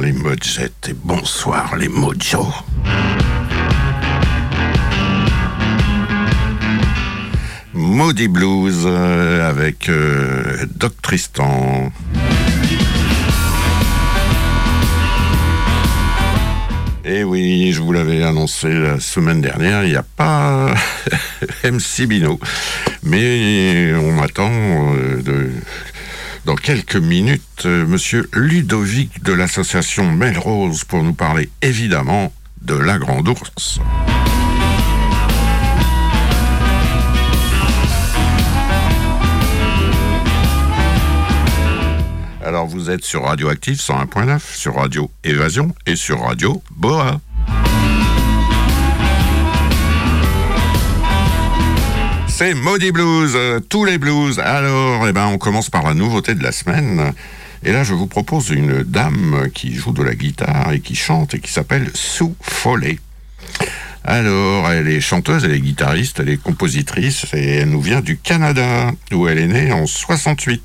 Les Mojettes et bonsoir les Mojo. Maudit Blues euh, avec euh, Doc Tristan. Et eh oui, je vous l'avais annoncé la semaine dernière, il n'y a pas MC Bino. Mais on attend euh, de, dans quelques minutes Monsieur Ludovic de l'association Melrose pour nous parler évidemment de la Grande Ourse. Alors vous êtes sur Radioactive 101.9, sur Radio Évasion et sur Radio Boa. C'est Maudit Blues, euh, tous les blues. Alors, eh ben, on commence par la nouveauté de la semaine. Et là, je vous propose une dame qui joue de la guitare et qui chante et qui s'appelle Sue Foley. Alors, elle est chanteuse, elle est guitariste, elle est compositrice et elle nous vient du Canada, où elle est née en 68.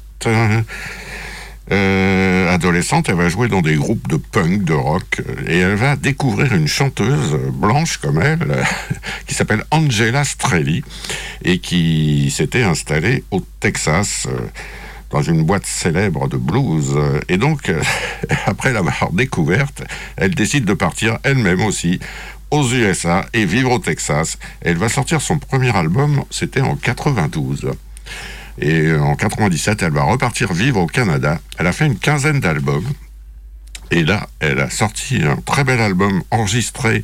Euh, adolescente, elle va jouer dans des groupes de punk, de rock, et elle va découvrir une chanteuse blanche comme elle, qui s'appelle Angela Strelli, et qui s'était installée au Texas euh, dans une boîte célèbre de blues. Et donc, après l'avoir découverte, elle décide de partir elle-même aussi aux USA et vivre au Texas. Elle va sortir son premier album, c'était en 92. Et en 97, elle va repartir vivre au Canada. Elle a fait une quinzaine d'albums. Et là, elle a sorti un très bel album enregistré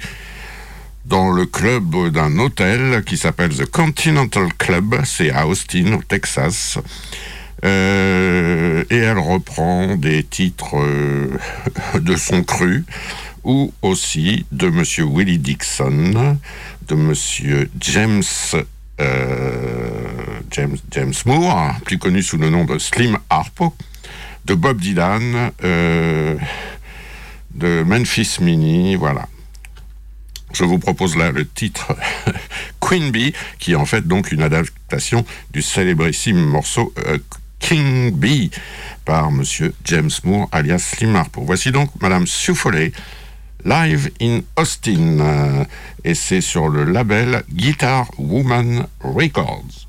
dans le club d'un hôtel qui s'appelle The Continental Club. C'est à Austin, au Texas. Euh, et elle reprend des titres euh, de son cru ou aussi de Monsieur Willie Dixon, de Monsieur James euh, James, Moore, plus connu sous le nom de Slim Harpo, de Bob Dylan, euh, de Memphis Mini, voilà. Je vous propose là le titre Queen Bee, qui est en fait donc une adaptation du célébrissime morceau euh, King Bee par Monsieur James Moore, alias Slim Harpo. Voici donc Madame Suffoley live in Austin. Euh, et c'est sur le label Guitar Woman Records.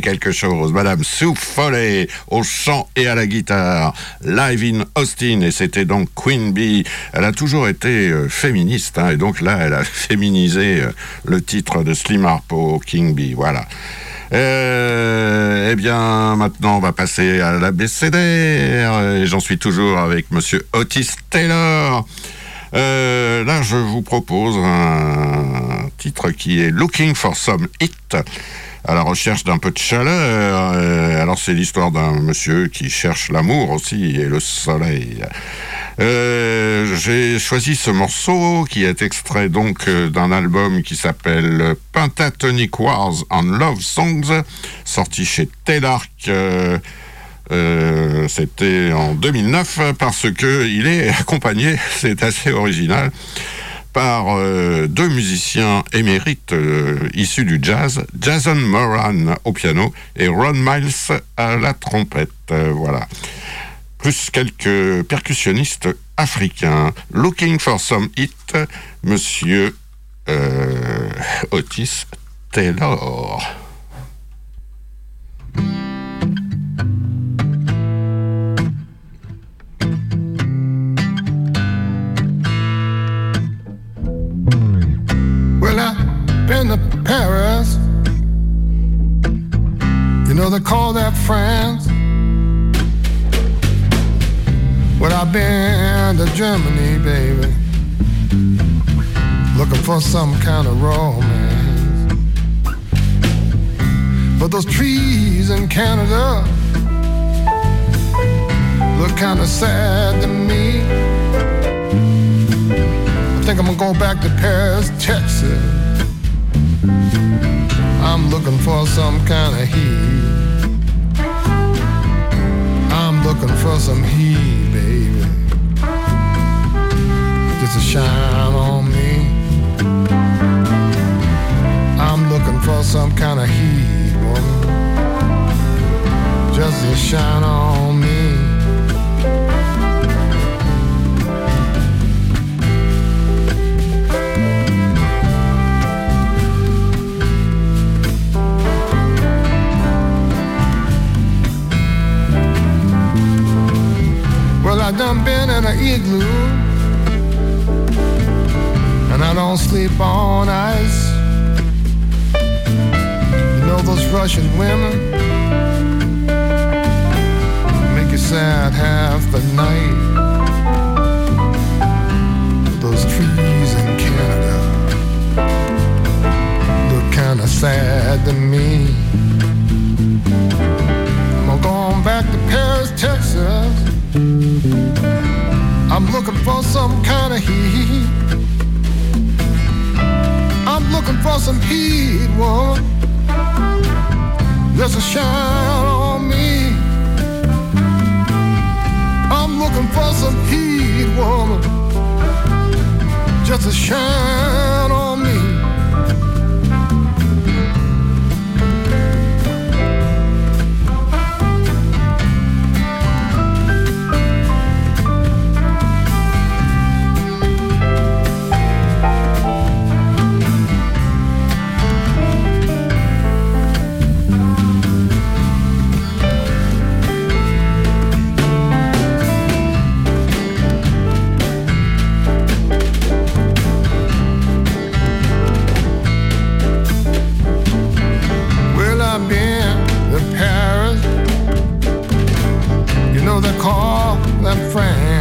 quelque chose. Madame Sue au chant et à la guitare, live in Austin, et c'était donc Queen Bee. Elle a toujours été euh, féministe, hein, et donc là, elle a féminisé euh, le titre de Slim Harpo, King Bee, voilà. Euh, eh bien, maintenant, on va passer à la BCD. Et j'en suis toujours avec Monsieur Otis Taylor. Là, je vous propose un titre qui est Looking for Some Hit à la recherche d'un peu de chaleur. Euh, alors, c'est l'histoire d'un monsieur qui cherche l'amour aussi et le soleil. Euh, j'ai choisi ce morceau qui est extrait donc d'un album qui s'appelle Pentatonic Wars on Love Songs, sorti chez Telarc. Euh, c'était en 2009 parce que il est accompagné, c'est assez original, par euh, deux musiciens émérites euh, issus du jazz, Jason Moran au piano et Ron Miles à la trompette. voilà. Plus quelques percussionnistes africains. Looking for some hit, monsieur Otis Taylor. Paris. You know they call that France. But I've been to Germany, baby. Looking for some kind of romance. But those trees in Canada look kind of sad to me. I think I'm gonna go back to Paris, Texas. I'm looking for some kind of heat. I'm looking for some heat, baby. Just to shine on me. I'm looking for some kind of heat, woman. Just to shine on me. An igloo. And I don't sleep on ice. You know those Russian women? Make you sad half the night. Those trees in Canada Look kinda sad to me. I'm going back to Paris, Texas I'm looking for some kind of heat. I'm looking for some heat, woman. There's a shine on me. I'm looking for some heat, woman. Just a shine friend.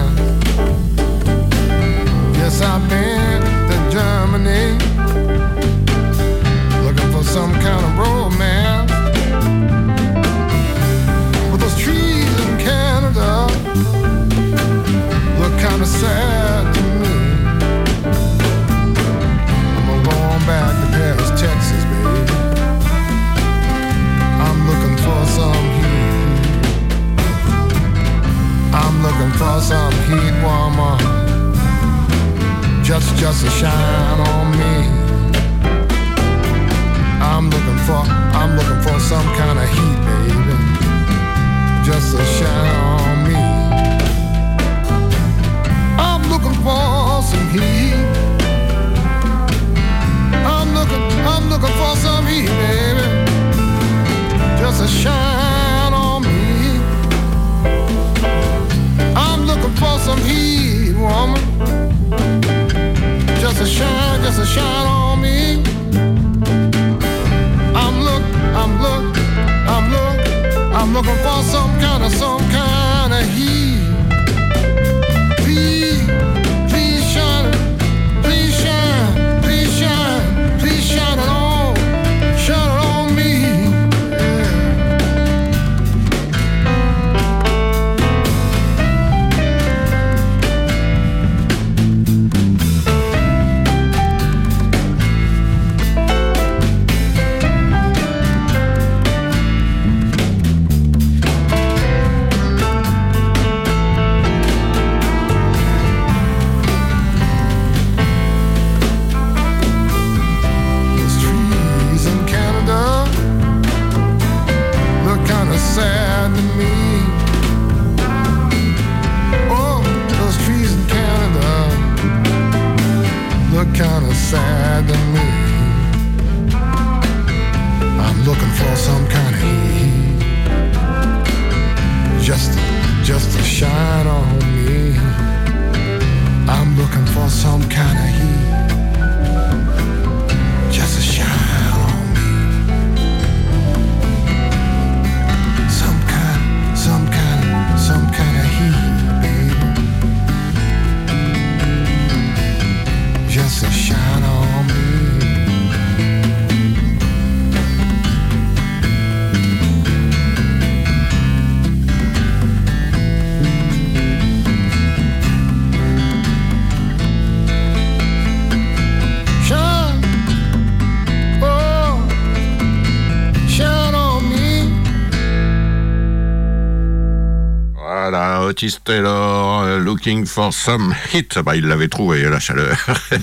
Otis Taylor, euh, looking for some hit. Bah, il l'avait trouvé, la chaleur.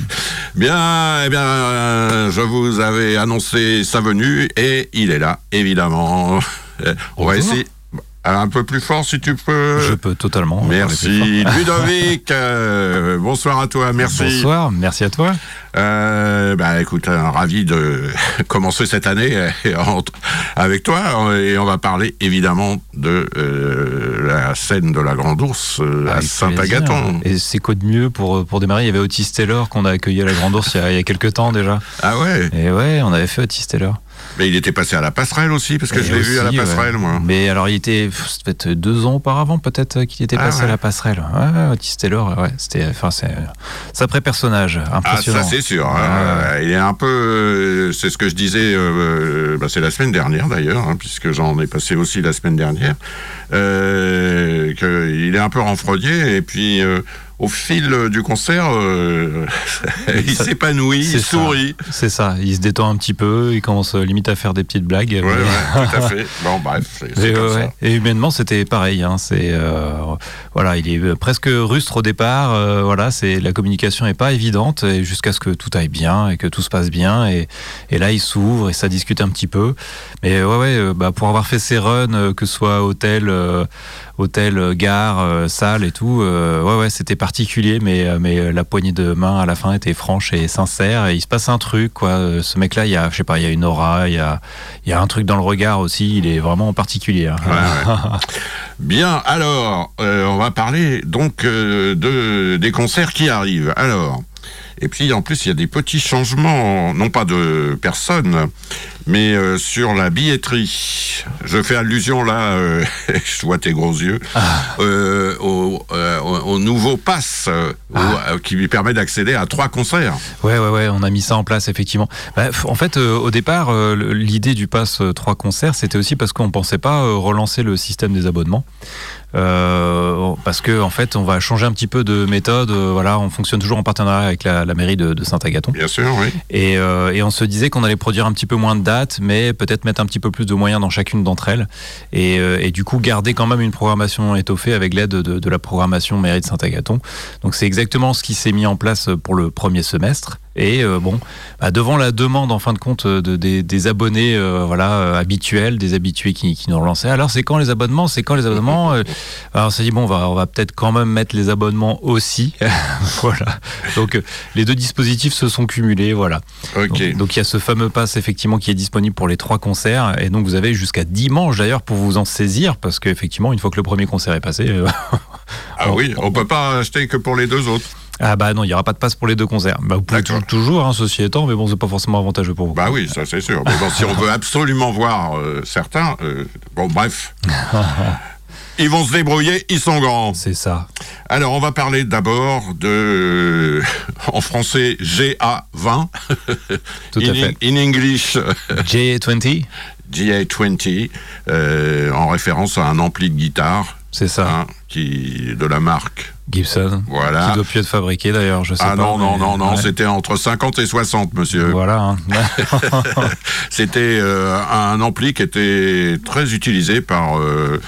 bien, eh bien, euh, je vous avais annoncé sa venue et il est là, évidemment. Euh, On va essayer un peu plus fort si tu peux. Je peux totalement. Merci. Ludovic. euh, bonsoir à toi, merci. Bonsoir, merci à toi. Euh, bah écoute, euh, ravi de commencer cette année euh, avec toi et on va parler évidemment de la scène de la Grande Ourse à Saint-Agathon. Et c'est quoi de mieux pour, pour démarrer? Il y avait Otis Taylor qu'on a accueilli à la Grande Ourse il y a, il y a quelques temps déjà. Ah ouais, Et ouais, on avait fait Otis Taylor. Mais il était passé à la passerelle aussi parce que Et je l'ai vu à la ouais. passerelle moi. Mais alors il était, pff, ça devait être deux ans auparavant peut-être qu'il était Ah passé ouais. à la passerelle. Ouais, Otis Taylor, ouais, c'était, enfin c'est sacré personnage, Ah impressionnant. ça c'est sûr. hein. Il est un peu, euh, c'est ce que je disais, euh, bah, c'est la semaine dernière d'ailleurs, hein, puisque j'en ai passé aussi la semaine dernière, euh, qu'il est un peu renfrogné et puis euh, au fil du concert, euh, il s'épanouit, il ça. sourit. C'est ça, il se détend un petit peu, il commence euh, limite à faire des petites blagues. Mais- ouais, tout à fait. Bon, bref, c'est comme ouais, ça. Et humainement, c'était pareil. Hein. C'est euh, voilà, il est euh, presque rustre au départ. euh, voilà, c'est la communication est pas évidente jusqu'à ce que tout aille bien et que tout se passe bien. Et, et là, il s'ouvre et ça discute un petit peu. Mais ouais, ouais, euh, bah, pour avoir fait ses runs, euh, que ce soit hôtel, euh, hôtel, euh, gare, euh, salle et tout, euh, ouais, ouais, c'était particulier. Mais mais la poignée de main à la fin était franche et sincère. Et il se passe un truc, quoi. Ce mec-là, il y a, je sais pas, il y a une aura, il y a il y a un truc dans le regard aussi. Il est vraiment particulier. hein. Ouais, ouais. Bien, alors, euh, on va parler donc euh, de, des concerts qui arrivent. Alors, et puis en plus, il y a des petits changements, non pas de personnes, mais euh, sur la billetterie. Je fais allusion là, euh, je vois tes gros yeux, euh, au, euh, au- au nouveau pass euh, euh, qui lui permet d'accéder à trois concerts. Ouais, ouais, ouais, on a mis ça en place, effectivement. Bah, en fait, euh, au départ, euh, l'idée du pass euh, 3 concerts, c'était aussi parce qu'on pensait pas euh, relancer le système des abonnements. Euh, parce que en fait, on va changer un petit peu de méthode. euh, voilà, on fonctionne toujours en partenariat avec la, la mairie de, de Saint-Agathon. Bien sûr, oui. Et, euh, et on se disait qu'on allait produire un petit peu moins de mais peut-être mettre un petit peu plus de moyens dans chacune d'entre elles. Et, euh, et du coup, garder quand même une programmation étoffée avec l'aide de, de la programmation mairie de Saint-Agathon. Donc c'est exactement ce qui s'est mis en place pour le premier semestre. Et euh, bon, bah, devant la demande en fin de compte de, des, des abonnés euh, voilà, euh, habituels, des habitués qui, qui nous relançaient, alors c'est quand les abonnements? C'est quand les abonnements Euh, Alors on s'est dit, bon, on va, on va peut-être quand même mettre les abonnements aussi. voilà. Donc euh, les deux dispositifs se sont cumulés, voilà. Donc, il y a ce fameux pass effectivement qui est disponible pour les trois concerts et donc vous avez jusqu'à dimanche d'ailleurs pour vous en saisir parce qu'effectivement une fois que le premier concert est passé, euh, ah oui, on peut pas acheter que pour les deux autres. Ah bah non il y aura pas de pass pour les deux concerts. Bah, vous pouvez toujours hein, ceci étant mais bon c'est pas forcément avantageux pour vous. Bah oui, ça c'est sûr. Mais bon, si on veut absolument voir euh, certains, euh, bon bref. Ils vont se débrouiller, ils sont grands. C'est ça. Alors, on va parler d'abord de, en français, GA20. Tout à in, fait. in English, J20 GA20, euh, en référence à un ampli de guitare, c'est ça. hein, qui, de la marque. Gibson. Voilà. Qui doit plus être fabriqué d'ailleurs je sais Ah pas. non, non, non, non, ouais. c'était entre 50 et 60, monsieur. Voilà. hein. C'était euh, un ampli qui était très utilisé par euh,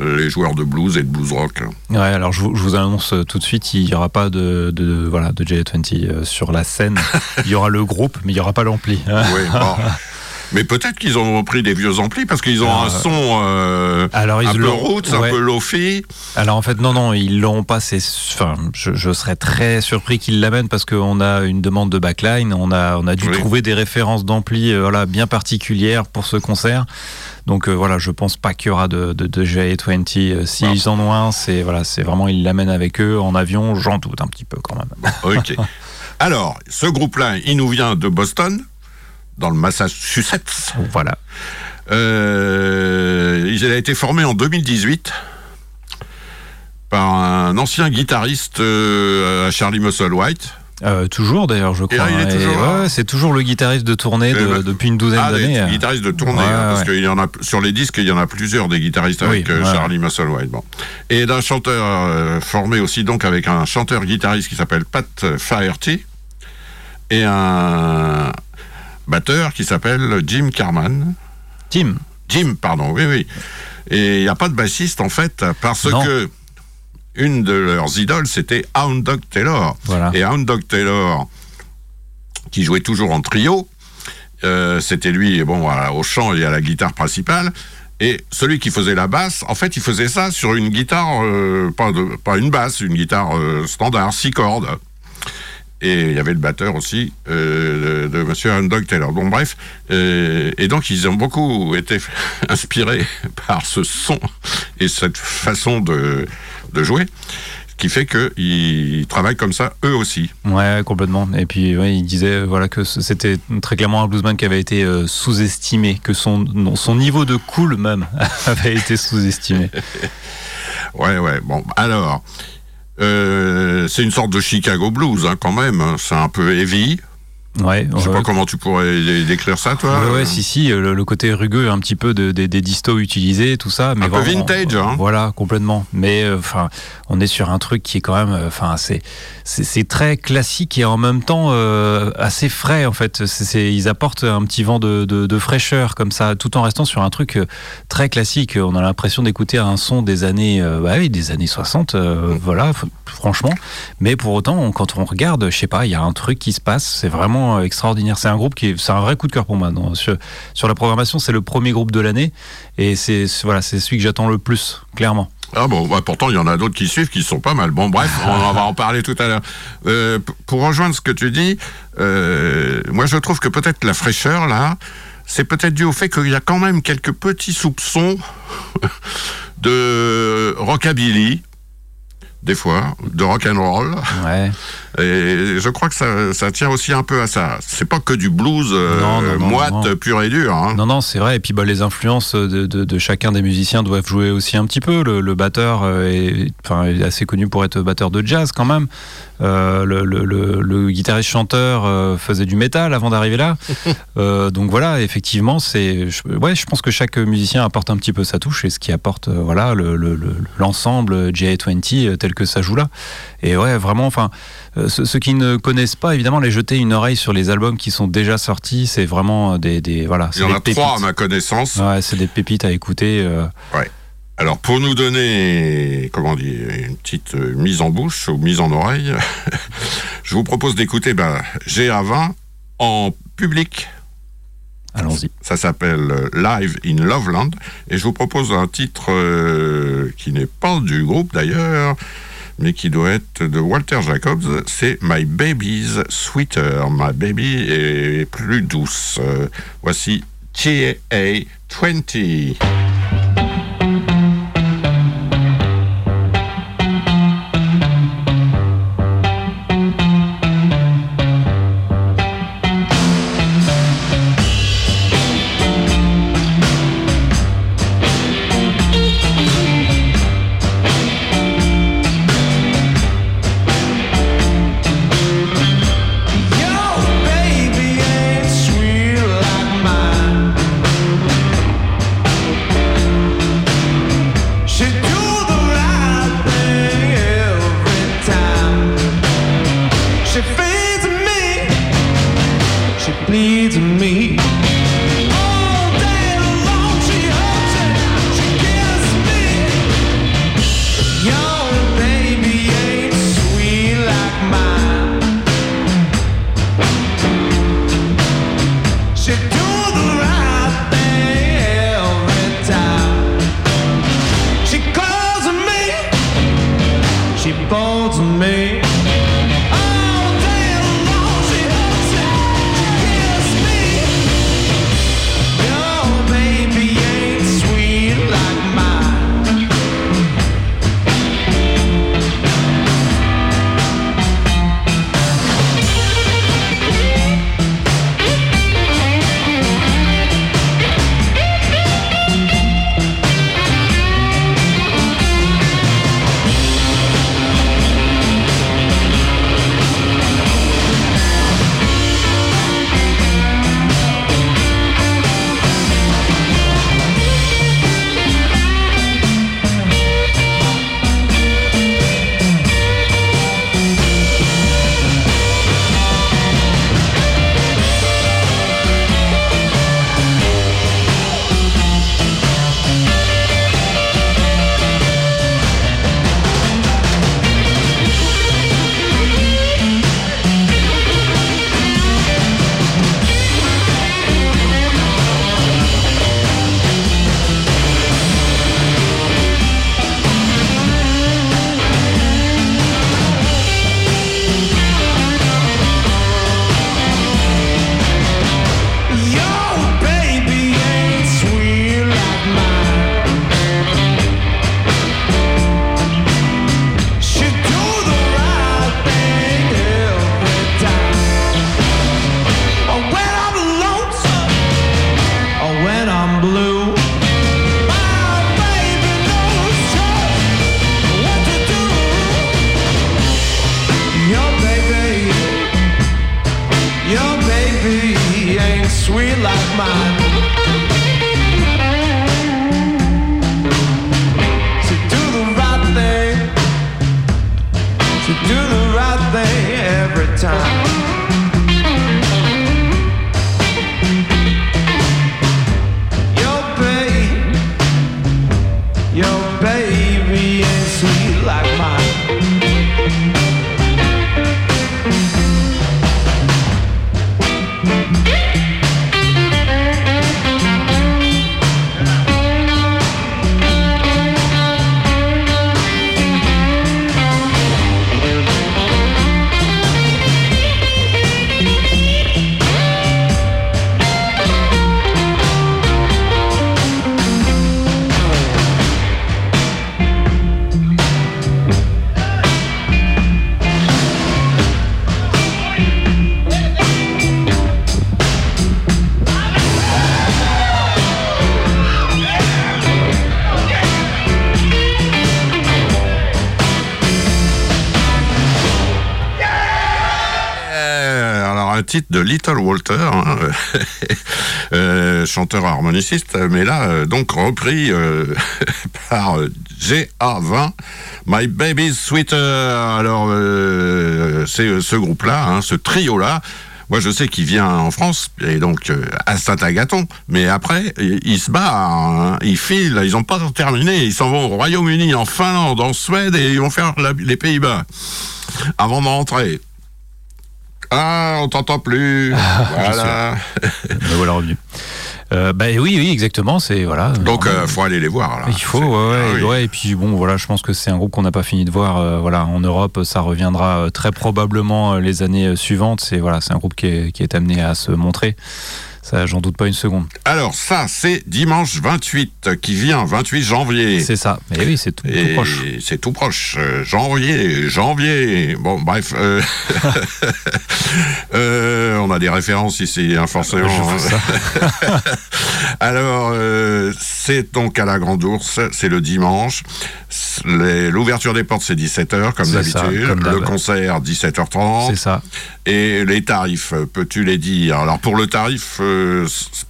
les joueurs de blues et de blues rock. Ouais, alors je vous, je vous annonce euh, tout de suite, il n'y aura pas de, de, voilà, de J20 euh, sur la scène. Il y aura le groupe, mais il n'y aura pas l'ampli. hein. Oui, bon. Mais peut-être qu'ils ont repris des vieux amplis parce qu'ils ont Alors, un son euh, alors, ils un peu roots, un peu lofi. Alors en fait non non ils l'ont pas enfin je, je serais très surpris qu'ils l'amènent parce qu'on a une demande de backline on a on a dû Oui. trouver des références d'ampli euh, voilà bien particulières pour ce concert donc euh, voilà je pense pas qu'il y aura de de, de J20 Euh, s'ils en ont un c'est voilà c'est vraiment ils l'amènent avec eux en avion j'en doute un petit peu quand même Ok. Alors, ce groupe-là, il nous vient de Boston, dans le Massachusetts. voilà Euh, il a été formé en 2018 par un ancien guitariste euh, à Charlie Musselwhite. Euh, toujours d'ailleurs je crois hein, ouais, c'est toujours le guitariste de tournée de- Eh ben, depuis une douzaine Ah, d'années euh. guitaristes de tournée, Ouais, hein, parce ouais. qu'il y en a sur les disques, il y en a plusieurs des guitaristes avec Oui, euh. Charlie Musselwhite. Bon. Et d'un chanteur euh, formé aussi donc avec un chanteur guitariste qui s'appelle Pat Faherty et un batteur qui s'appelle Jim Carman. Tim Jim, pardon, oui, oui. Et il n'y a pas de bassiste en fait parce Non. que une de leurs idoles c'était Hound Dog Taylor. voilà Et Hound Dog Taylor, qui jouait toujours en trio, euh, c'était lui, bon, à- au chant et à la guitare principale. Et celui qui faisait la basse, en fait, il faisait ça sur une guitare, euh, pas, de- pas une basse, une guitare euh, standard, six cordes. Et il y avait le batteur aussi euh, de, de Monsieur Dog Taylor. Bon, bref. euh, et donc, ils ont beaucoup été inspirés par ce son et cette façon de, de jouer, ce qui fait qu'ils travaillent comme ça eux aussi. Ouais, complètement. Et puis, ouais, il disait voilà que c'était très clairement un bluesman qui avait été euh, sous-estimé, que son, non, son niveau de cool même avait été sous-estimé. Ouais, ouais. Bon, alors, euh, c'est une sorte de Chicago blues hein, quand même. hein. C'est un peu heavy. Ouais, Je sais pas comment tu pourrais dé- décrire ça, toi. Ouais, ouais, si, si, le, le côté rugueux un petit peu de, des- des distos utilisés, tout ça. Mais Un peu vraiment, vintage, hein. Voilà, complètement. Mais euh, enfin, on est sur un truc qui est quand même, euh, enfin, c'est très classique et en même temps euh, assez frais en fait. Ils apportent un petit vent de, de, fraîcheur comme ça, tout en restant sur un truc euh, très classique. On a l'impression d'écouter un son des années, euh, bah oui, des années 60, euh, voilà, franchement. Mais pour autant, on- quand on regarde, je sais pas, il y a un truc qui se passe. C'est vraiment euh, extraordinaire. C'est un groupe qui, est- c'est un vrai coup de cœur pour moi. Non, sur, sur la programmation, c'est le premier groupe de l'année et c'est voilà, c'est celui que j'attends le plus, clairement. Ah bon, bah, pourtant, il y en a d'autres qui suivent qui sont pas mal. Bon, bref, on va en parler tout à l'heure. Euh, pour rejoindre ce que tu dis, euh, moi, je trouve que peut-être la fraîcheur, là, c'est peut-être dû au fait qu'il y a quand même quelques petits soupçons de rockabilly, des fois, de rock and roll. Ouais. Et je crois que ça, ça tient aussi un peu à ça. C'est pas que du blues euh, Non, non, non, moite pur et dur. Hein. Non, non, c'est vrai. Et puis bah, les influences de, de- de chacun des musiciens doivent jouer aussi un petit peu. Le, le batteur euh, est, enfin, est assez connu pour être batteur de jazz quand même. Euh, le, le- le- le guitariste-chanteur faisait du métal avant d'arriver là. Euh, donc voilà, effectivement, c'est, je, ouais, je pense que chaque musicien apporte un petit peu sa touche et ce qui apporte voilà le- le- le- l'ensemble J20 euh, tel que ça joue là. Et ouais, vraiment, enfin, euh, ceux, ceux qui ne connaissent pas, évidemment, les jeter une oreille sur les albums qui sont déjà sortis, c'est vraiment des, des voilà. Il y en a trois à ma connaissance. Ouais, c'est des pépites à écouter. euh. Alors, pour nous donner, comment dire, une petite euh, mise en bouche ou mise en oreille, je vous propose d'écouter ben, GA20 en public. Allons-y. Ça s'appelle euh, Live in Loveland. Et je vous propose un titre euh, qui n'est pas du groupe d'ailleurs, mais qui doit être de Walter Jacobs, c'est My Baby's Sweeter. My Baby est plus douce. Euh, voici TA 20. Un titre de Little Walter, hein, euh, chanteur harmoniciste, mais là euh, donc repris euh, par euh, GA20, My Baby's Sweeter. Alors euh, c'est euh, ce groupe-là, hein, ce trio-là. Moi, je sais qu'il vient en France, et donc euh, à Saint-Agathon, mais après, il, il se bat, hein, filent, ils n'ont pas terminé, ils s'en vont au Royaume-Uni, en Finlande, en Suède, et ils vont faire les Pays-Bas avant de rentrer. Ah, on t'entend plus. voilà. Me voilà revenu. Euh, bah oui, oui, exactement. C'est voilà. Donc, euh, faut aller les voir. Là. Il faut, ouais, ouais, Ah oui. ouais, Et puis bon, voilà, je pense que c'est un groupe qu'on n'a pas fini de voir. euh, voilà, en Europe, ça reviendra très probablement les années suivantes. C'est voilà, c'est un groupe qui est, qui est amené à se montrer. Ça, j'en doute pas une seconde. Alors, ça, c'est dimanche 28 qui vient, 28 janvier. C'est ça. Mais oui, c'est tout, tout Et proche. c'est tout proche. Euh, janvier, janvier. Bon, bref. euh, euh, on a des références ici, hein, forcément. Alors, c'est donc à la Grande Ourse, c'est le dimanche. L'ouverture des portes, c'est 17h, comme d'habitude. Le concert, 17h30. C'est ça. Et les tarifs, peux-tu les dire? Alors pour le tarif, euh,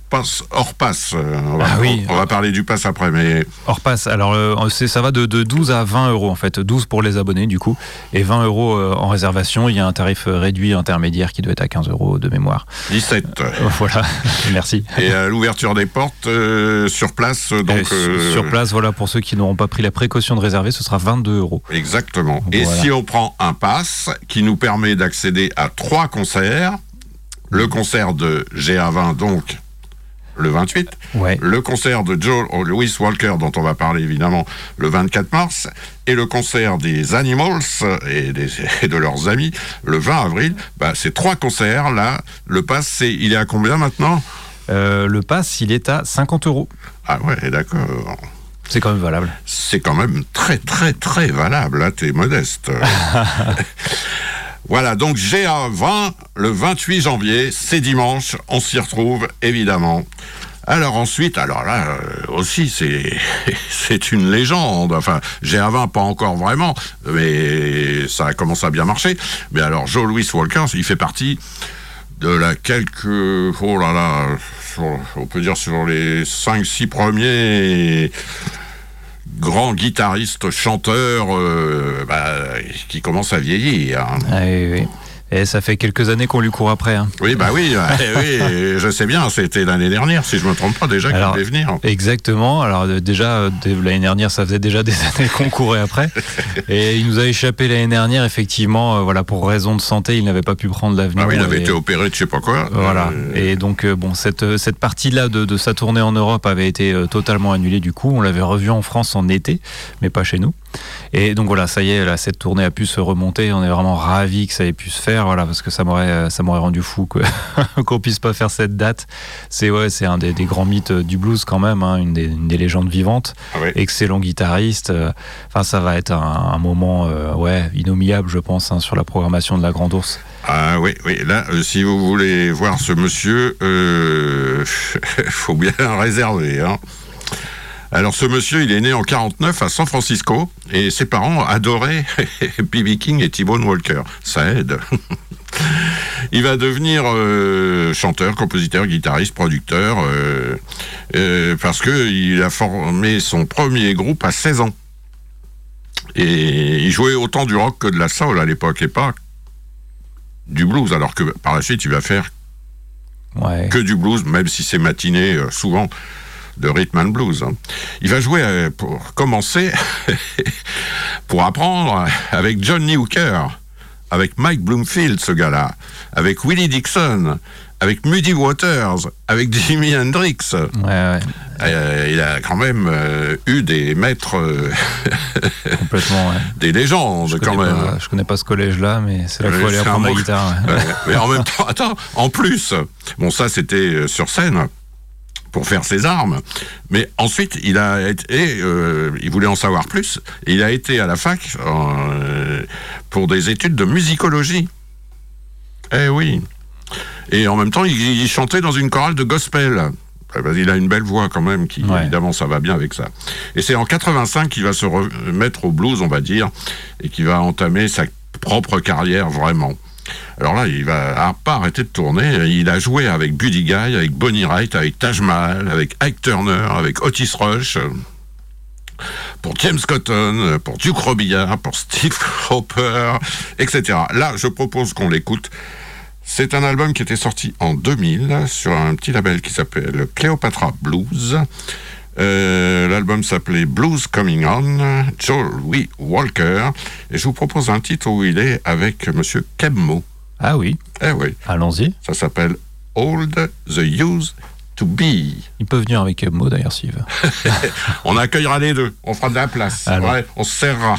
passe, hors passe, euh, on va, Ah oui. on, on va parler du pass après, mais Hors passe. Alors, euh, ça va de, de 12 à 20 euros en fait. 12 pour les abonnés du coup. Et 20 euros euh, en réservation. Il y a un tarif réduit intermédiaire qui doit être à 15 euros de mémoire. 17. Euh, Voilà. Merci. Et à l'ouverture des portes, euh, sur place, donc... su- Sur place, voilà, pour ceux qui n'auront pas pris la précaution de réserver, ce sera 22 euros. Exactement. Et Voilà. si on prend un pass qui nous permet d'accéder à trois concerts, le concert de GA20, donc le 28, Ouais. le concert de Joe Louis Walker, dont on va parler évidemment le 24 mars, et le concert des Animals et, des- et de leurs amis le 20 avril, bah, ces trois concerts là, le pass, c'est, il est à combien maintenant? Euh, le pass, il est à 50 euros. Ah ouais, d'accord. C'est quand même valable. C'est quand même très très très valable, là, t'es modeste. Voilà, donc GA20, le 28 janvier, c'est dimanche, on s'y retrouve, évidemment. Alors ensuite, alors là euh, aussi, c'est une légende. Enfin, GA20, pas encore vraiment, mais ça a commencé à bien marcher. Mais alors, Joe Louis Walker, il fait partie de la quelques... Oh là là, on peut dire sur les 5-6 premiers grands guitaristes, chanteurs euh, bah, qui commencent à vieillir. hein. Ah oui, oui. Et ça fait quelques années qu'on lui court après. hein. Oui, bah oui, ouais, oui, je sais bien, c'était l'année dernière, si je me trompe pas déjà, qu'il devait venir. Exactement. Alors euh, déjà, euh, l'année dernière, ça faisait déjà des années qu'on courait après. Et il nous a échappé l'année dernière, effectivement, euh, voilà, pour raison de santé, il n'avait pas pu prendre l'avenir. Ah oui, il avait Et- été opéré de je sais pas quoi. Voilà. Et donc, bon, cette, cette partie-là de, de sa tournée en Europe avait été totalement annulée du coup. On l'avait revu en France en été, mais pas chez nous. Et donc voilà, ça y est, là, cette tournée a pu se remonter. On est vraiment ravis que ça ait pu se faire, voilà, parce que ça m'aurait, euh, ça m'aurait rendu fou que- qu'on puisse pas faire cette date. C'est ouais, c'est un des, des grands mythes euh, du blues quand même, hein, une, des, une des légendes vivantes. ah ouais. Excellent guitariste. euh, Enfin, ça va être un, un moment, euh, ouais, inoubliable, je pense, hein, sur la programmation de la Grande Ourse. Ah oui, oui. Là, euh, si vous voulez voir ce monsieur, faut bien réserver. Hein. Alors ce monsieur, il est né en 49 à San Francisco et ses parents adoraient B.B. King et T-Bone Walker. Ça aide. il va devenir euh, chanteur, compositeur, guitariste, producteur, euh, euh, parce que il a formé son premier groupe à 16 ans. Et il jouait autant du rock que de la soul à l'époque, et pas du blues, alors que par la suite, il va faire Ouais. que du blues, même si c'est matiné souvent de rhythm and blues. Il va jouer euh, pour commencer, pour apprendre avec Johnny Hooker, avec Mike Bloomfield, ce gars-là, avec Willie Dixon, avec Muddy Waters, avec Jimi Hendrix. Ouais, ouais, Euh, il a quand même euh, eu des maîtres, euh, complètement. Ouais. des légendes Je quand même. pas, je connais pas ce collège-là, mais c'est là qu'il faut aller apprendre la guitare. mais en même temps, attends, en plus, bon, ça c'était sur scène pour faire ses armes, mais ensuite il a été, euh, il voulait en savoir plus, et il a été à la fac euh, pour des études de musicologie. Eh oui. Et en même temps, il, il chantait dans une chorale de gospel. Eh ben, Il a une belle voix quand même, qui Ouais. évidemment ça va bien avec ça. Et c'est en 85 qu'il va se remettre au blues, on va dire, et qu'il va entamer sa propre carrière vraiment. Alors là, il va pas arrêter de tourner. Il a joué avec Buddy Guy, avec Bonnie Wright, avec Taj Mahal, avec Ike Turner, avec Otis Rush, pour James Cotton, pour Duke Robillard, pour Steve Hopper, etc. Là, je propose qu'on l'écoute. C'est un album qui était sorti en 2000 sur un petit label qui s'appelle Cleopatra Blues. Euh, L'album s'appelait Blues Coming On, Joe Louis Walker. Et je vous propose un titre où il est avec Monsieur Kemmo. Ah oui, Eh oui, allons-y. ça s'appelle Old the Used to Be. Il peut venir avec Mo d'ailleurs s'il veut. On accueillera les deux, on fera de la place. Ouais, on se serrera.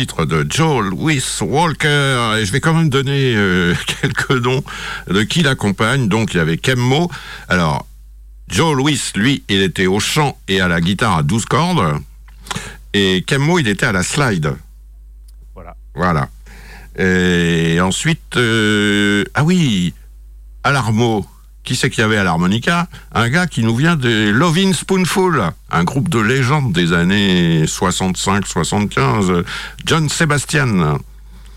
Titre de Joe Louis Walker. Et je vais quand même donner euh, quelques noms de qui l'accompagne. Donc il y avait Kemmo. Alors, Joe Louis, lui, il était au chant et à la guitare à 12 cordes. Et Kemmo, il était à la slide. Voilà. Voilà. Et ensuite, euh, ah oui, à l'armo, qui c'est qu'il y avait à l'harmonica Un gars qui nous vient de Lovin Spoonful, un groupe de légendes des années 65-75, John Sebastian.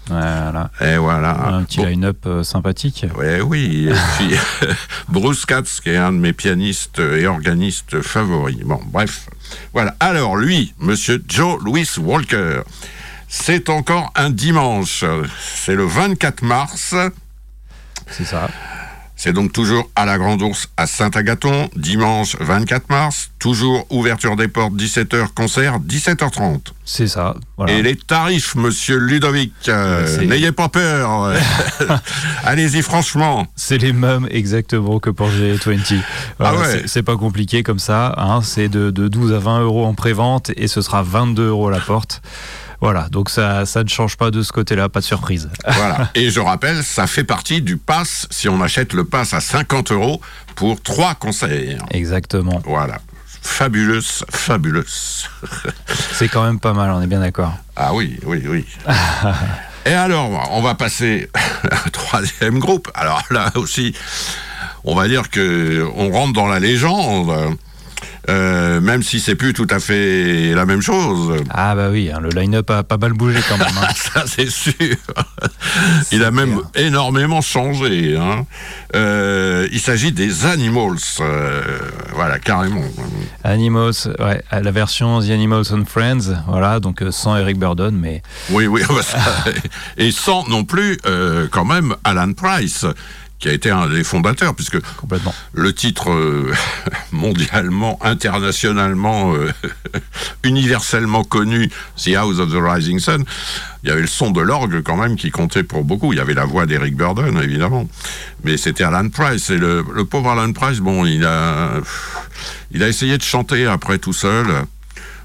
Voilà. Et voilà. Un petit Bon, line-up euh, sympathique. ouais, oui, et puis Bruce Katz, qui est un de mes pianistes et organistes favoris. Bon, bref. Voilà. Alors, lui, monsieur Joe Louis Walker, c'est encore un dimanche. C'est le 24 mars. C'est ça. C'est donc toujours à la Grande Ourse à Saint-Agathon, dimanche 24 mars, toujours ouverture des portes 17h, concert 17h30. C'est ça. Voilà. Et les tarifs, monsieur Ludovic, euh, n'ayez pas peur. Allez-y franchement. C'est les mêmes exactement que pour G20. Voilà, Ah ouais. c'est- pas compliqué comme ça. hein. c'est de, de 12 à 20 euros en pré-vente et ce sera 22 euros à la porte. Voilà, donc ça, ça ne change pas de ce côté-là, pas de surprise. Voilà. Et je rappelle, ça fait partie du pass si on achète le pass à 50 euros pour trois concerts. Exactement. Voilà. Fabuleux, fabuleux. C'est quand même pas mal, on est bien d'accord. Ah oui, oui, oui. Et alors, on va passer au troisième groupe. Alors là aussi, on va dire que on rentre dans la légende, euh, même si c'est plus tout à fait la même chose. Ah bah oui, hein, le line-up a pas mal bougé quand même. hein. Ça, c'est sûr. Il a même énormément changé. hein. Euh, il s'agit des Animals. euh, voilà, carrément. Animals, ouais, la version The Animals and Friends, voilà, donc sans Eric Burdon, mais Oui, oui. bah, ça- et sans non plus, quand même, Alan Price, qui a été un des fondateurs, puisque complètement. le titre euh, mondialement, internationalement, euh, universellement connu, The House of the Rising Sun, il y avait le son de l'orgue quand même qui comptait pour beaucoup. Il y avait la voix d'Eric Burden, évidemment. Mais c'était Alan Price. Et le, le pauvre Alan Price, bon, il a, il a essayé de chanter après tout seul.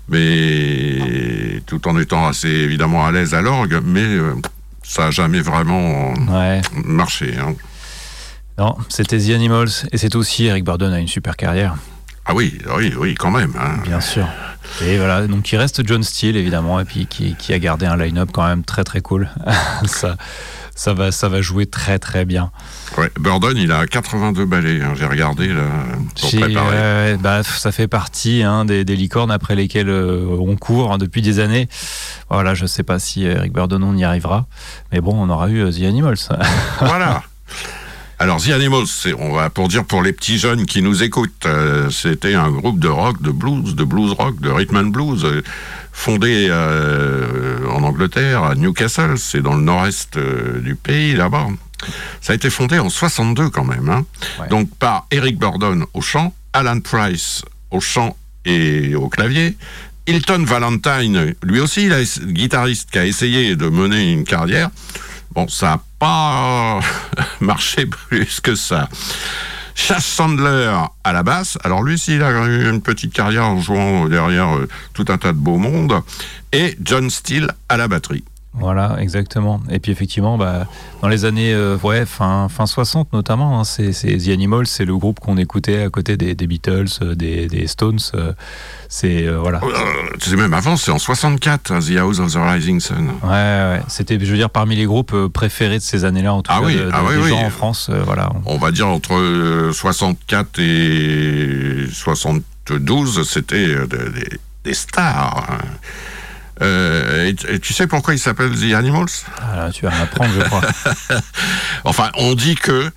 Mais tout en étant assez évidemment à l'aise à l'orgue, mais euh, ça n'a jamais vraiment Ouais. marché. hein. Non, c'était The Animals et c'est aussi Eric Burdon a une super carrière, Ah oui, oui, oui, quand même. hein. bien sûr. Et voilà, donc il reste John Steele évidemment et puis qui, qui a gardé un line-up quand même très très cool. ça, ça va, ça va jouer très très bien. Ouais, Burden, il a 82 balais, hein, j'ai regardé là, pour préparer. ouais, bah, ça fait partie hein, des, des licornes après lesquelles euh, on court hein, depuis des années. Voilà, je sais pas si Eric Burdon on y arrivera, mais bon, on aura eu euh, The Animals. Voilà. Alors, The Animals, c'est- on va pour dire pour les petits jeunes qui nous écoutent, euh, c'était un groupe de rock, de blues, de blues rock, de rhythm and blues, euh, fondé euh, en Angleterre, à Newcastle, c'est dans le nord-est du pays, là-bas. Ça a été fondé en 62 quand même. hein. Ouais. Donc par Eric Burdon au chant, Alan Price au chant et au clavier, Hilton Valentine, lui aussi, il guitariste qui a essayé de mener une carrière. Bon, ça n'a pas marché plus que ça. Chas Sandler à la basse. Alors lui aussi, il a eu une petite carrière en jouant derrière euh, tout un tas de beaux mondes. Et John Steele à la batterie. Voilà, exactement. Et puis effectivement, bah, dans les années euh, ouais, fin, fin 60 notamment, hein, c'est The Animals, c'est le groupe qu'on écoutait à côté des, des Beatles, euh, des, des Stones. euh, c'est euh, voilà. Euh, c'est même avant, c'est en 64, hein, The House of the Rising Sun. Ouais, ouais. C'était, je veux dire, parmi les groupes euh, préférés de ces années-là, en tout Ah cas, oui, de, de- ah des oui. gens en France. voilà. On va dire entre euh, 64 et 72, c'était de- des- des stars. hein. Euh, et, et tu sais pourquoi il s'appelle The Animals? Ah, tu vas m'apprendre, je crois. Enfin, on dit que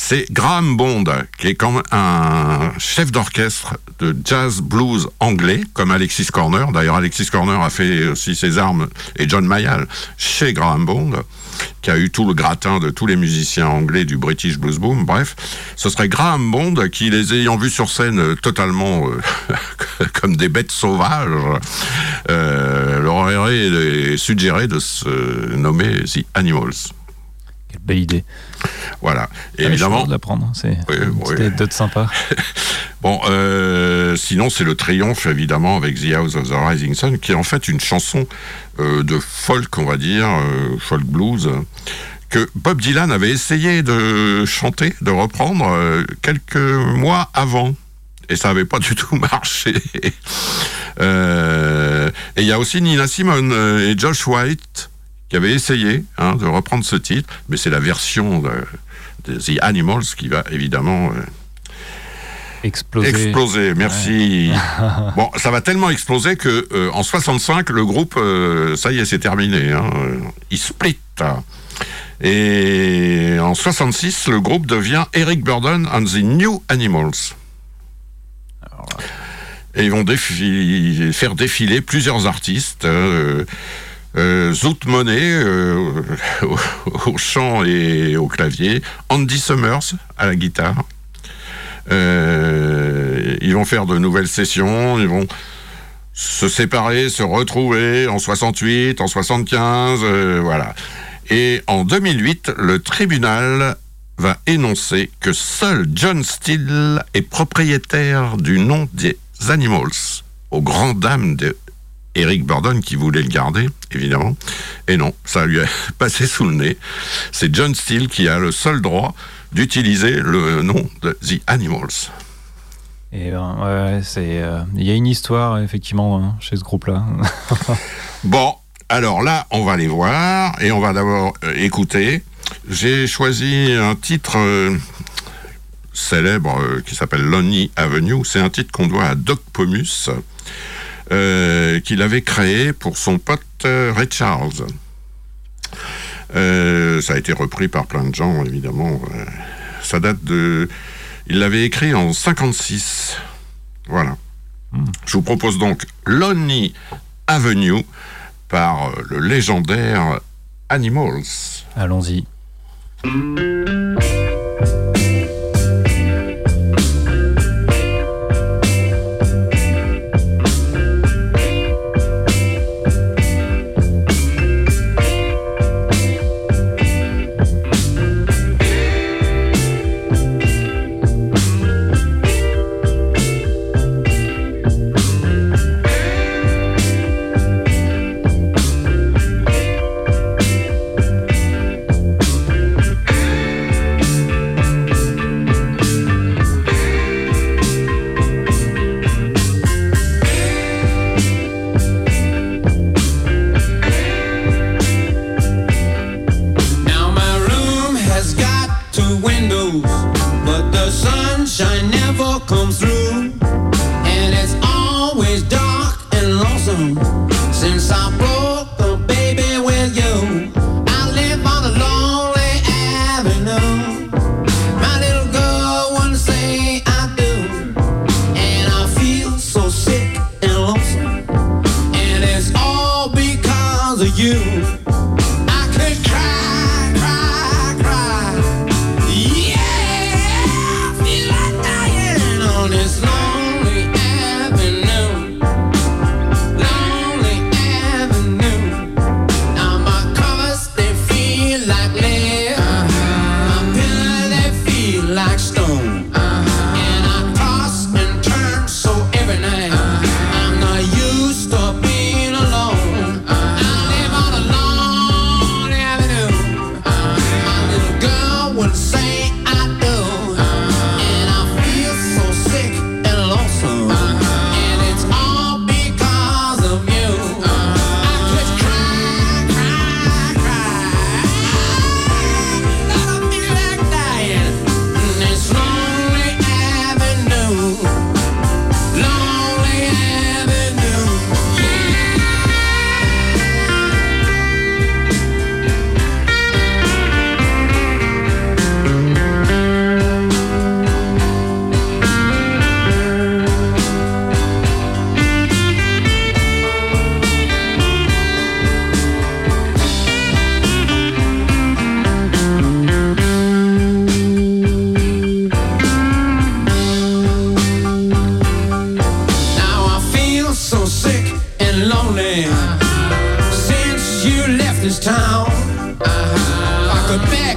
c'est Graham Bond, qui est comme un chef d'orchestre de jazz blues anglais, comme Alexis Corner. D'ailleurs, Alexis Corner a fait aussi ses armes, et John Mayall, chez Graham Bond, qui a eu tout le gratin de tous les musiciens anglais du British Blues Boom. Bref, ce serait Graham Bond qui, les ayant vus sur scène euh, totalement euh, comme des bêtes sauvages, euh, leur aurait suggéré de se nommer The Animals. Quelle belle idée. Voilà. Et Ah, suis évidemment, de l'apprendre. C'est Oui, oui. anecdote sympa. Bon, euh, sinon c'est le triomphe évidemment avec The House of the Rising Sun, qui est en fait une chanson euh, de folk, on va dire, euh, folk blues, que Bob Dylan avait essayé de chanter, de reprendre quelques mois avant, et ça n'avait pas du tout marché. Euh, et il y a aussi Nina Simone et Josh White qui avaient essayé hein, de reprendre ce titre, mais c'est la version de, de The Animals qui va évidemment euh, Exploser. Exploser, merci. bon, ça va tellement exploser que euh, en 65, le groupe, euh, ça y est, c'est terminé. Hein, euh, il split. Et en 66, le groupe devient Eric Burdon and the New Animals. Et ils vont défi- faire défiler plusieurs artistes. Euh, Zoot Monet euh, au, chant et au clavier, Andy Summers à la guitare. Euh, ils vont faire de nouvelles sessions, ils vont se séparer, se retrouver en 68, en 75, euh, voilà. Et en 2008, le tribunal va énoncer que seul John Steele est propriétaire du nom des Animals, aux grandes dames de Eric Burdon qui voulait le garder, évidemment. Et non, ça lui a passé sous le nez. C'est John Steele qui a le seul droit d'utiliser le nom de The Animals. Et ben, ouais, c'est. euh, Il y a une histoire effectivement hein, chez ce groupe-là. Bon, alors là, on va les voir et on va d'abord euh, écouter. J'ai choisi un titre euh, célèbre qui s'appelle Lonely Avenue. C'est un titre qu'on doit à Doc Pomus, euh, qu'il avait créé pour son pote euh, Ray Charles. Euh, ça a été repris par plein de gens, évidemment. Ça date de. Il l'avait écrit en 56. Voilà. Je vous propose donc Lonely Avenue par le légendaire Animals. Allons-y. Comes through. And it's always dark and lonesome since I you left this town, uh -huh. I could barely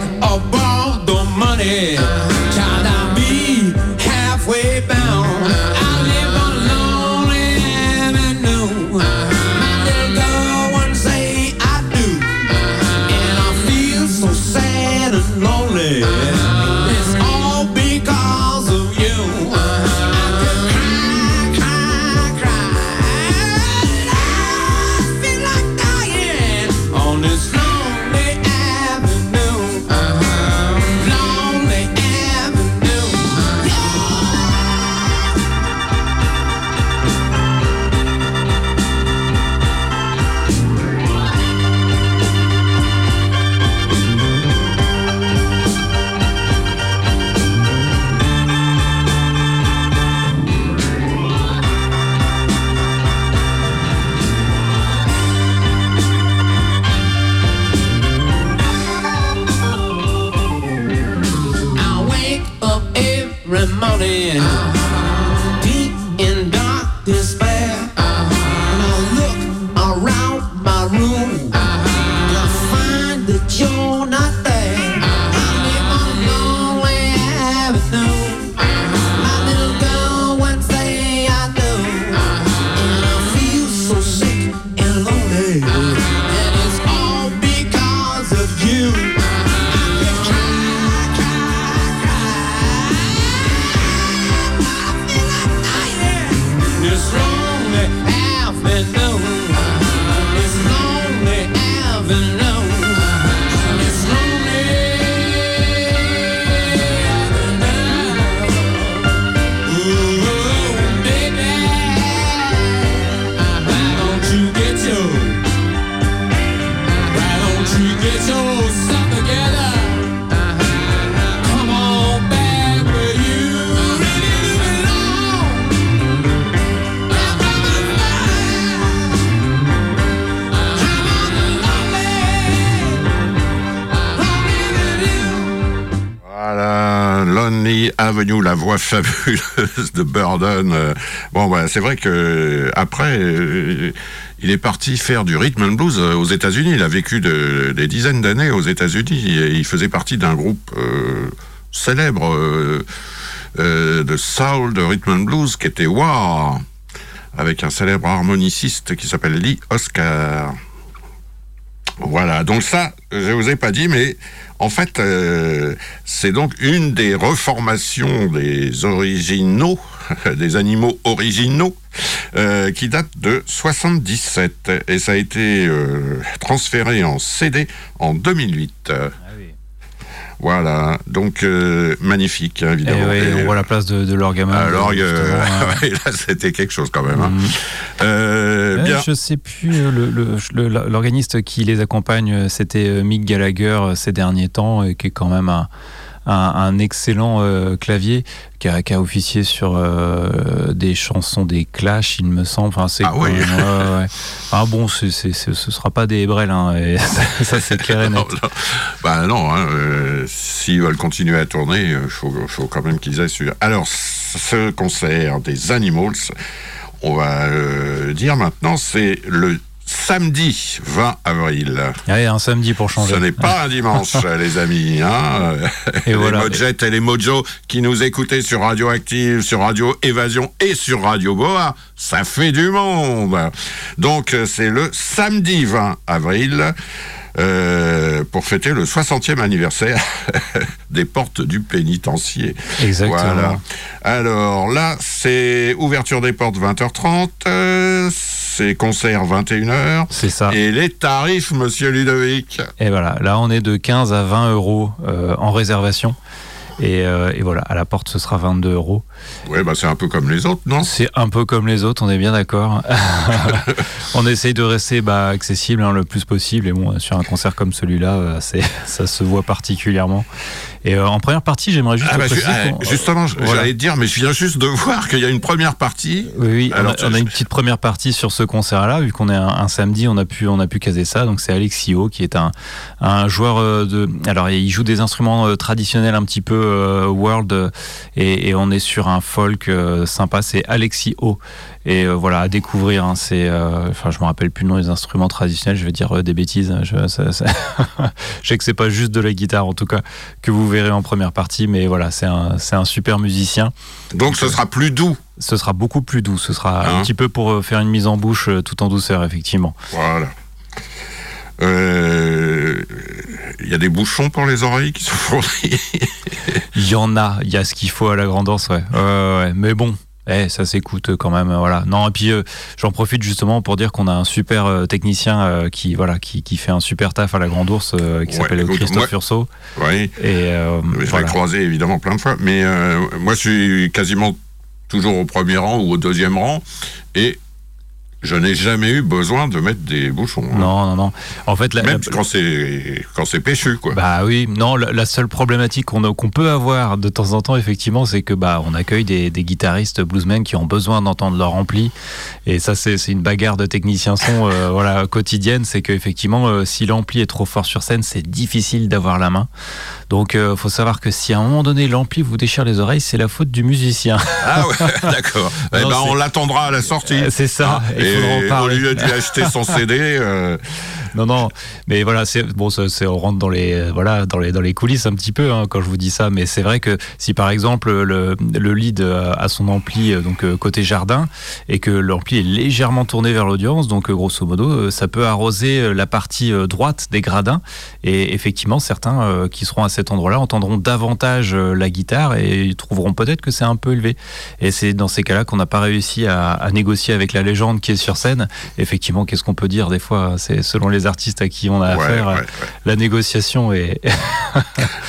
Avenue, la voix fabuleuse de Burden. Euh, Bon, voilà, c'est vrai que après, euh, il est parti faire du rhythm and blues euh, aux États-Unis. Il a vécu de- des dizaines d'années aux États-Unis il faisait partie d'un groupe célèbre de soul, de rhythm and blues qui était War, avec un célèbre harmoniciste qui s'appelle Lee Oscar. Voilà, donc ça, je vous ai pas dit, mais en fait, euh, c'est donc une des reformations des originaux, des animaux originaux, euh, qui date de 77 et ça a été euh, transféré en CD en 2008. Voilà, donc euh, magnifique, hein, Et évidemment. ouais, Et, on voit la place de, de l'orgaman. alors, euh, justement, hein. là, c'était quelque chose quand même. hein. Euh, Ouais, bien. Je sais plus, euh, le- le- le- l'organiste qui les accompagne, euh, c'était euh, Mick Gallagher euh, ces derniers temps, et qui est quand même un, un- un excellent euh, clavier, qui a, qui a officié sur euh, des chansons des Clash, il me semble. Enfin, c'est Ah oui. même- ouais. Ah bon, c'est- c'est- ce sera pas des Hébrels, hein, ça, ça, c'est clair et net. Non, non. Bah non, hein, euh, s'ils veulent continuer à tourner, il faut, faut quand même qu'ils aient sur. Alors, ce concert des Animals, on va dire maintenant, c'est le samedi 20 avril. Ouais, un samedi pour changer. Ce n'est pas un dimanche, les amis. Hein Et les voilà. Mojet et les Mojo qui nous écoutaient sur Radioactive, sur Radio Évasion et sur Radio Boa, ça fait du monde. Donc, c'est le samedi 20 avril. Euh, pour fêter le 60e anniversaire des portes du pénitencier. Exactement. Voilà. Alors là, c'est ouverture des portes 20h30, euh, c'est concert 21h. C'est ça. Et les tarifs, monsieur Ludovic Et voilà, là on est de 15 à 20 euros euh, en réservation. Et, et voilà, à la porte ce sera 22 euros. Ouais, bah c'est un peu comme les autres, non? C'est un peu comme les autres, on est bien d'accord. on essaye de rester bah, accessible hein, le plus possible. Et bon, sur un concert comme celui-là, euh, ça se voit particulièrement. Et euh, en première partie, j'aimerais juste Ah bah, ah, justement, j- Voilà. j'allais te dire, mais je viens juste de voir qu'il y a une première partie. Oui, oui, on, Alors, a, on a une petite première partie sur ce concert-là, vu qu'on est un, un samedi, on a pu, on a pu caser ça. Donc c'est Alexio qui est un, un joueur euh, de, alors il joue des instruments traditionnels un petit peu euh, world, et, et on est sur un folk euh, sympa. C'est Alexio et euh, voilà à découvrir. hein, c'est, euh, enfin je me rappelle plus le nom des instruments traditionnels. Je vais dire des bêtises. hein, Je, ça- ça- je sais que c'est pas juste de la guitare en tout cas que vous verrez en première partie, mais voilà c'est un, c'est un super musicien Donc ce sera plus doux. ce sera beaucoup plus doux. Ce sera Hein un petit peu pour faire une mise en bouche tout en douceur, effectivement. Voilà. Euh, Il y a des bouchons pour les oreilles qui sont fournis. Il y en a, il y a ce qu'il faut à la grandance, ouais. Ouais. Mais bon. Eh, ça s'écoute euh, quand même, euh, voilà. Non, et puis euh, j'en profite justement pour dire qu'on a un super euh, technicien euh, qui, voilà, qui, qui fait un super taf à la Grande Ourse, euh, qui s'appelle Christophe moi- Urso. oui. Et euh, Je voilà. l'ai croisé évidemment plein de fois. Mais euh, moi, je suis quasiment toujours au premier rang ou au deuxième rang. Et je n'ai jamais eu besoin de mettre des bouchons. hein. Non, non, non. En fait, la, Même la- quand c'est quand c'est péchu, quoi. Bah oui, non, la, la seule problématique qu'on peut avoir de temps en temps, effectivement, c'est que bah on accueille des, des guitaristes bluesmen qui ont besoin d'entendre leur ampli, et ça c'est une bagarre de techniciens son, euh, voilà quotidienne, c'est qu'effectivement euh, si l'ampli est trop fort sur scène, c'est difficile d'avoir la main. Donc euh, faut savoir que si à un moment donné l'ampli vous déchire les oreilles, c'est la faute du musicien. Ah ouais, d'accord. Eh ben, on l'attendra à la sortie. Euh, c'est ça, il Et au lieu lui acheter son CD, euh, non, non, mais voilà, c'est bon, c'est on rentre dans les voilà dans les dans les coulisses un petit peu hein, quand je vous dis ça, mais c'est vrai que si par exemple le, le lead a son ampli euh, donc euh, côté jardin et que l'ampli est légèrement tourné vers l'audience, donc euh, grosso modo, ça peut arroser la partie droite des gradins et effectivement certains qui seront à cet endroit-là entendront davantage la guitare et ils trouveront peut-être que c'est un peu élevé. Et c'est dans ces cas-là qu'on n'a pas réussi à, à négocier avec la légende qui est sur scène. Effectivement, qu'est-ce qu'on peut dire des fois C'est selon les artistes à qui on a Ouais, affaire, ouais, euh, ouais. la négociation est.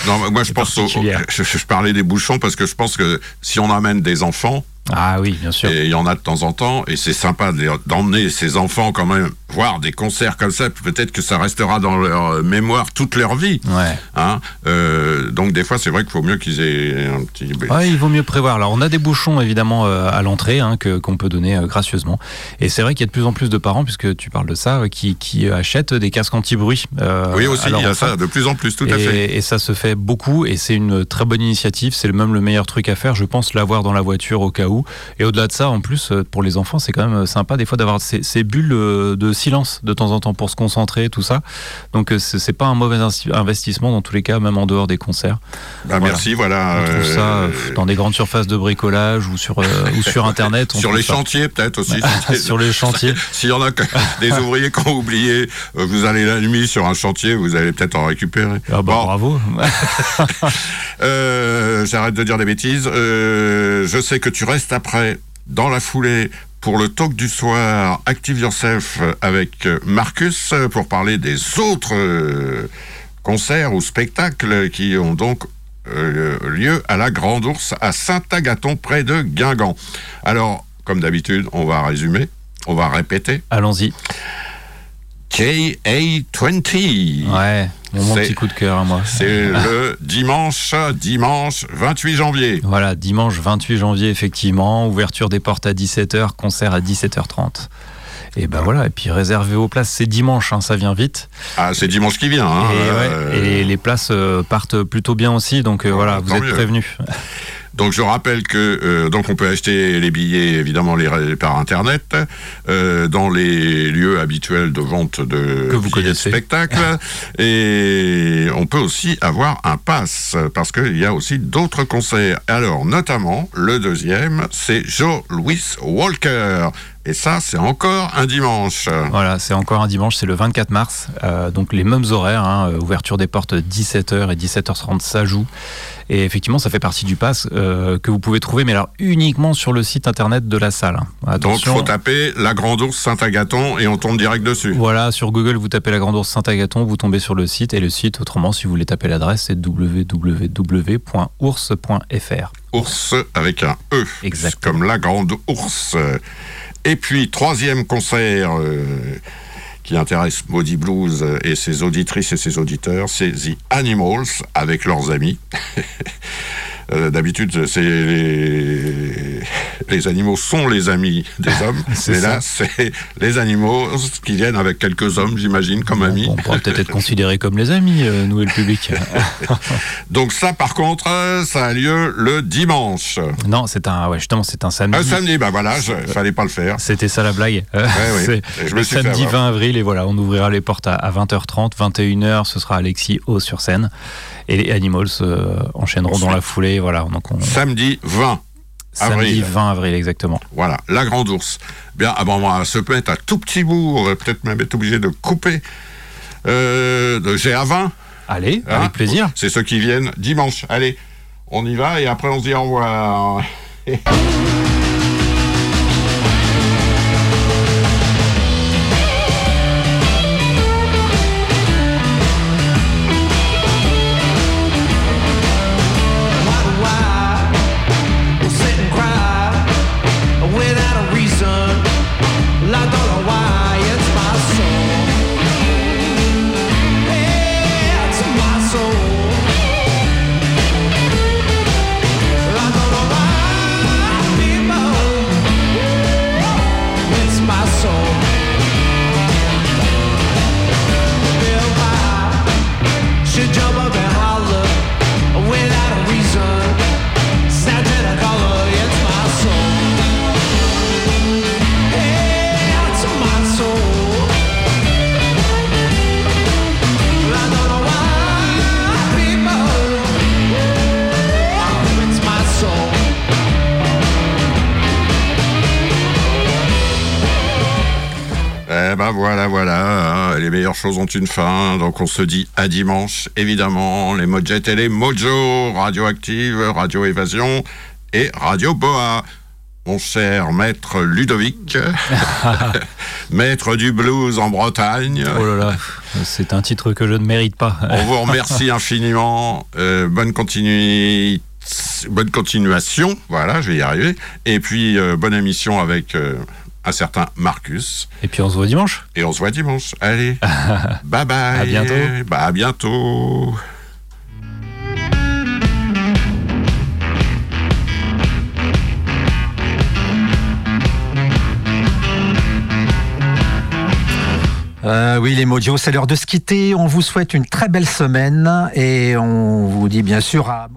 Non, moi je pense au, je parlais des bouchons parce que je pense que si on amène des enfants, ah oui, bien sûr. et il y en a de temps en temps, et c'est sympa d'emmener ces enfants quand même voir des concerts comme ça, peut-être que ça restera dans leur euh, mémoire toute leur vie. Ouais. Hein Euh, donc des fois c'est vrai qu'il faut mieux qu'ils aient un petit... Ouais, il vaut mieux prévoir. Alors, on a des bouchons évidemment euh, à l'entrée hein, que qu'on peut donner gracieusement. Et c'est vrai qu'il y a de plus en plus de parents, puisque tu parles de ça, qui, qui achètent des casques anti-bruit. euh, Oui aussi, à il y a ça de plus en plus, tout à et, fait. et ça se fait beaucoup et c'est une très bonne initiative. C'est même le meilleur truc à faire, je pense, l'avoir dans la voiture au cas où. Et au-delà de ça, en plus, euh, pour les enfants, c'est quand même sympa des fois d'avoir ces, ces bulles euh, de silence de temps en temps pour se concentrer, tout ça. Donc euh, c'est pas un mauvais investissement dans tous les cas, même en dehors des concerts. Bah, voilà. Merci, voilà. On trouve euh, ça euh, dans des grandes surfaces de bricolage ou sur, euh, ou sur Internet. on sur les ça. chantiers peut-être aussi. sur les chantiers. S'il y en a des ouvriers qui ont oublié, euh, vous allez la nuit sur un chantier, vous allez peut-être en récupérer. Ah bah, Bon, bravo. euh, j'arrête de dire des bêtises. Euh, je sais que tu restes après, dans la foulée, pour le talk du soir Active Yourself avec euh, Marcus pour parler des autres euh, concerts ou spectacles qui ont donc euh, lieu à la Grande Ourse à Saint-Agathon près de Guingamp. Alors, comme d'habitude, on va résumer, on va répéter. Allons-y. KA20. Ouais, mon, petit coup de cœur à moi. C'est le dimanche, dimanche 28 janvier. Voilà, dimanche 28 janvier, effectivement, ouverture des portes à 17h, concert à 17h30. Et ben voilà, et puis réservé aux places, c'est dimanche, hein, ça vient vite. Ah, c'est dimanche qui vient. Hein, et, ouais, et les places euh, partent plutôt bien aussi, donc euh, Ouais, voilà, vous êtes mieux. prévenus. Donc je rappelle que euh, donc on peut acheter les billets évidemment les, par internet euh, dans les lieux habituels de vente de Que vous billets de connaissez. spectacle et on peut aussi avoir un pass parce qu'il y a aussi d'autres concerts. Alors notamment le deuxième c'est Joe Louis Walker et ça c'est encore un dimanche. Voilà, c'est encore un dimanche, c'est le 24 mars. Euh, donc les mêmes horaires, hein, ouverture des portes 17h et 17h30, ça joue. Et effectivement, ça fait partie du pass euh, que vous pouvez trouver, mais alors uniquement sur le site internet de la salle. hein. Donc il Attention. faut taper la Grande Ourse Saint-Agathon et on tombe direct dessus. Voilà, sur Google, vous tapez la Grande Ourse Saint-Agathon, vous tombez sur le site. Et le site, autrement, si vous voulez taper l'adresse, c'est www.ours.fr. ours avec un E, Exactement. comme la grande ours. Et puis, troisième concert euh, qui intéresse Maudit Blues et ses auditrices et ses auditeurs, c'est The Animals avec leurs amis. Euh, D'habitude, c'est les... les animaux sont les amis des hommes, C'est là, c'est les animaux qui viennent avec quelques hommes, j'imagine, comme amis. On pourrait peut-être être considérés comme les amis, euh, nous et le public. Donc ça, par contre, euh, ça a lieu le dimanche. non, c'est un, ouais, justement, c'est un samedi. Un samedi, bah voilà, je, fallait pas le faire. C'était ça la blague. Euh, oui. Et je me le suis samedi avoir. 20 avril et voilà, on ouvrira les portes à, à 20h30, 21h, ce sera Alexis Haut sur scène et les Animals euh, enchaîneront dans la foulée. Voilà, donc on, Samedi 20. Samedi avril. 20 avril exactement. Voilà, la grande ours. Bien, bon, on va se mettre un tout petit bout, on va peut-être même être obligé de couper euh, de GA20. Allez, hein. avec plaisir. C'est ceux qui viennent dimanche. Allez, on y va et après on se dit au revoir. voilà, voilà. hein, Les meilleures choses ont une fin. Donc on se dit à dimanche, évidemment. Les Mojet et les Mojo, Radioactive, Radio Évasion et Radio Boa. Mon cher maître Ludovic, maître du blues en Bretagne. Oh là là, c'est un titre que je ne mérite pas. On vous remercie infiniment. Euh, bonne continuité. Bonne continuation, voilà, je vais y arriver. Et puis, euh, bonne émission avec euh, un certain Marcus. Et puis on se voit dimanche. Et on se voit dimanche. Allez, bye bye. À bientôt. Bah, à bientôt. Euh, oui, les Mojo, c'est l'heure de se quitter. On vous souhaite une très belle semaine et on vous dit bien sûr à.